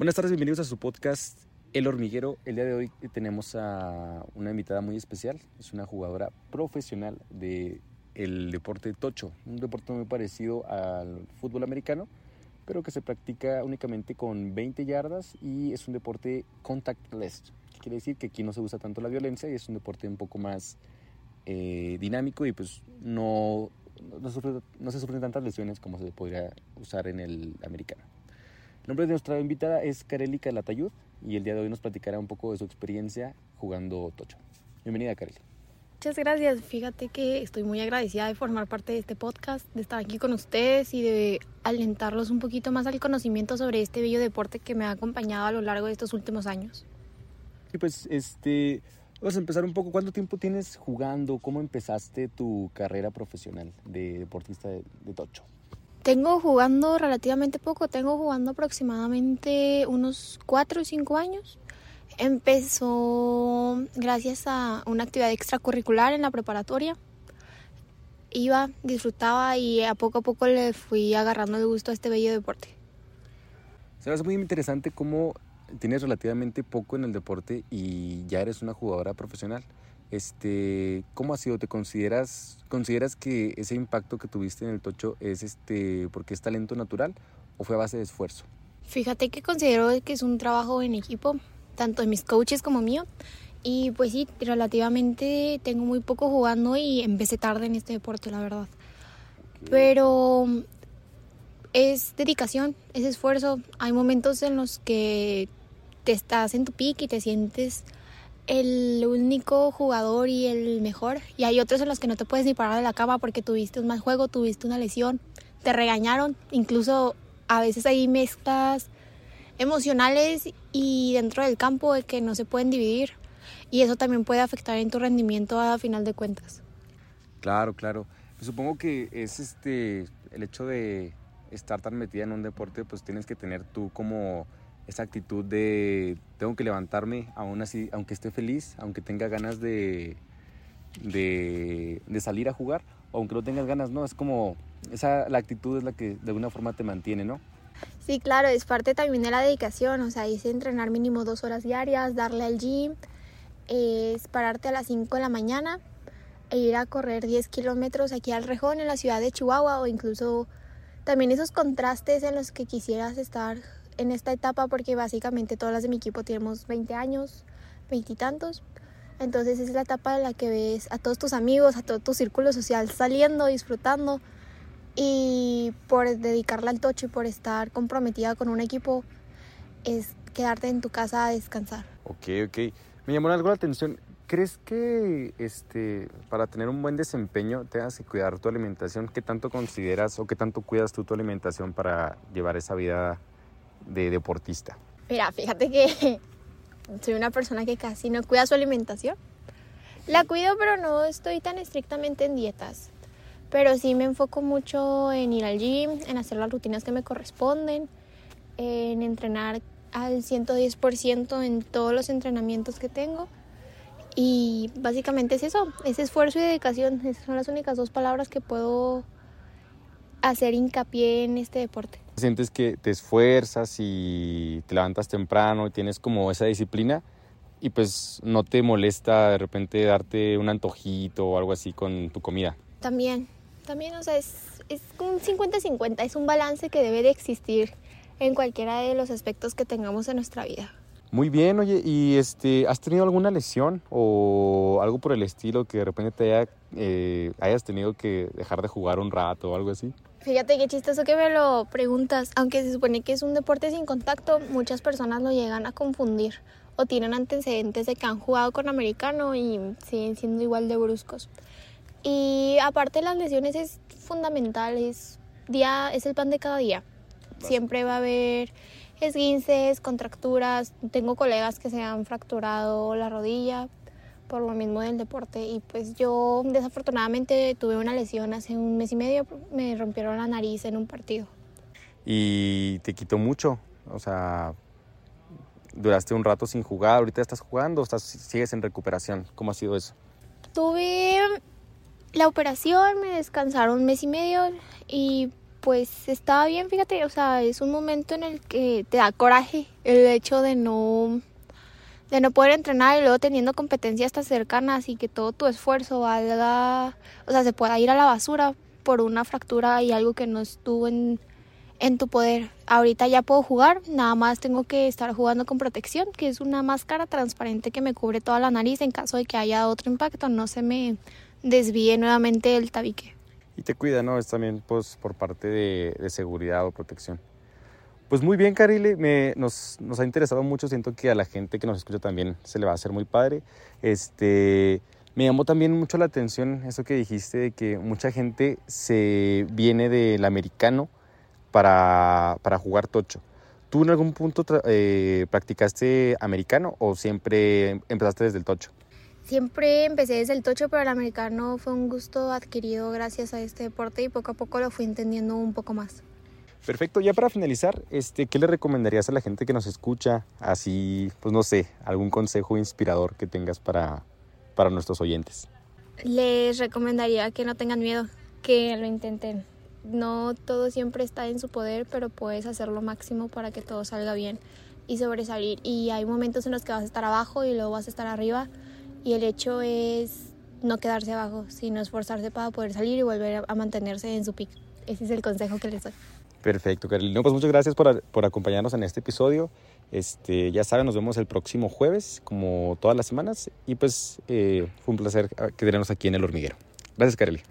Buenas tardes, bienvenidos a su podcast El Hormiguero. El día de hoy tenemos a una invitada muy especial. Es una jugadora profesional del el deporte tocho, un deporte muy parecido al fútbol americano, pero que se practica únicamente con 20 yardas y es un deporte contactless. Quiere decir que aquí no se usa tanto la violencia y es un deporte un poco más eh, dinámico y pues no, no, no se sufren tantas lesiones como se podría usar en el americano. El nombre de nuestra invitada es Kareli Calatayud y el día de hoy nos platicará un poco de su experiencia jugando tocho. Bienvenida, Kareli. Muchas gracias. Fíjate que estoy muy agradecida de formar parte de este podcast, de estar aquí con ustedes y de alentarlos un poquito más al conocimiento sobre este bello deporte que me ha acompañado a lo largo de estos últimos años. Y pues, este, vamos a empezar un poco. ¿Cuánto tiempo tienes jugando? ¿Cómo empezaste tu carrera profesional de deportista de, de tocho? Tengo jugando relativamente poco, tengo jugando aproximadamente unos 4 o 5 años. Empezó gracias a una actividad extracurricular en la preparatoria. Iba, disfrutaba y a poco a poco le fui agarrando el gusto a este bello deporte. Se es muy interesante cómo tienes relativamente poco en el deporte y ya eres una jugadora profesional. Este, ¿cómo ha sido? ¿Te consideras consideras que ese impacto que tuviste en el tocho es este porque es talento natural o fue a base de esfuerzo? Fíjate que considero que es un trabajo en equipo, tanto de mis coaches como mío. Y pues sí, relativamente tengo muy poco jugando y empecé tarde en este deporte, la verdad. Pero es dedicación, es esfuerzo. Hay momentos en los que te estás en tu pique y te sientes el único jugador y el mejor. Y hay otros en los que no te puedes ni parar de la cama porque tuviste un mal juego, tuviste una lesión, te regañaron. Incluso a veces hay mezclas emocionales y dentro del campo de que no se pueden dividir. Y eso también puede afectar en tu rendimiento a final de cuentas. Claro, claro. Pues supongo que es este el hecho de estar tan metida en un deporte, pues tienes que tener tú como esa actitud de tengo que levantarme aún así, aunque esté feliz, aunque tenga ganas de, de, salir a jugar, aunque no tengas ganas, ¿no? Es como, esa, la actitud es la que de alguna forma te mantiene, ¿no? Sí, claro, es parte también de la dedicación, o sea, es entrenar mínimo dos horas diarias, darle al gym, es pararte a las 5 de la mañana e ir a correr 10 kilómetros aquí al Rejón, en la ciudad de Chihuahua, o incluso también esos contrastes en los que quisieras estar en esta etapa porque básicamente todas las de mi equipo tenemos 20 años, veintitantos. Entonces es la etapa en la que ves a todos tus amigos, a todo tu círculo social saliendo, disfrutando. Y por dedicarle al tocho y por estar comprometida con un equipo, es quedarte en tu casa a descansar. Ok, ok. Me llamó algo la atención. ¿Crees que este, para tener un buen desempeño tengas que cuidar tu alimentación? ¿Qué tanto consideras o qué tanto cuidas tú tu alimentación para llevar esa vida de deportista? Mira, fíjate que soy una persona que casi no cuida su alimentación. La cuido, pero no estoy tan estrictamente en dietas. Pero sí me enfoco mucho en ir al gym, en hacer las rutinas que me corresponden, en entrenar al 110% en todos los entrenamientos que tengo. Y básicamente es eso, es esfuerzo y dedicación. Esas son las únicas dos palabras que puedo hacer hincapié en este deporte. Sientes que te esfuerzas y te levantas temprano y tienes como esa disciplina y pues no te molesta de repente darte un antojito o algo así con tu comida. También, también, o sea, es, es un 50-50, es un balance que debe de existir en cualquiera de los aspectos que tengamos en nuestra vida. Muy bien, oye, ¿y este, has tenido alguna lesión o algo por el estilo que de repente te haya, eh, hayas tenido que dejar de jugar un rato o algo así? Fíjate qué chistoso que me lo preguntas. Aunque se supone que es un deporte sin contacto, muchas personas lo llegan a confundir o tienen antecedentes de que han jugado con americano y siguen siendo igual de bruscos. Y aparte de las lesiones es fundamental, es, día, es el pan de cada día. Siempre va a haber esguinces, contracturas. Tengo colegas que se han fracturado la rodilla, por lo mismo del deporte. Y pues yo desafortunadamente tuve una lesión hace un mes y medio, me rompieron la nariz en un partido. ¿Y te quitó mucho? O sea, duraste un rato sin jugar, ahorita estás jugando, estás, sigues en recuperación. ¿Cómo ha sido eso? Tuve la operación, me descansaron un mes y medio y pues estaba bien, fíjate, o sea, es un momento en el que te da coraje el hecho de no de no poder entrenar y luego teniendo competencias tan cercanas y que todo tu esfuerzo valga, o sea, se pueda ir a la basura por una fractura y algo que no estuvo en, en tu poder. Ahorita ya puedo jugar, nada más tengo que estar jugando con protección, que es una máscara transparente que me cubre toda la nariz en caso de que haya otro impacto, no se me desvíe nuevamente el tabique. Y te cuida, ¿no? Es también pues, por parte de, seguridad o protección. Pues muy bien, Carile, me, nos, nos, ha interesado mucho, siento que a la gente que nos escucha también se le va a hacer muy padre. Este, me llamó también mucho la atención eso que dijiste de que mucha gente se viene del americano para, para jugar tocho. ¿Tú en algún punto eh, practicaste americano o siempre empezaste desde el tocho? Siempre empecé desde el tocho, pero el americano fue un gusto adquirido gracias a este deporte y poco a poco lo fui entendiendo un poco más. Perfecto, ya para finalizar, este, ¿qué le recomendarías a la gente que nos escucha? Así, pues no sé, algún consejo inspirador que tengas para, para nuestros oyentes. Les recomendaría que no tengan miedo, que lo intenten. No todo siempre está en su poder, pero puedes hacer lo máximo para que todo salga bien y sobresalir. Y hay momentos en los que vas a estar abajo y luego vas a estar arriba. Y el hecho es no quedarse abajo, sino esforzarse para poder salir y volver a mantenerse en su pico. Ese es el consejo que les doy. Perfecto, Carolina. pues muchas gracias por, por, acompañarnos en este episodio. Este, ya saben, nos vemos el próximo jueves, como todas las semanas. Y pues eh, fue un placer tenernos aquí en el hormiguero. Gracias, Carolina.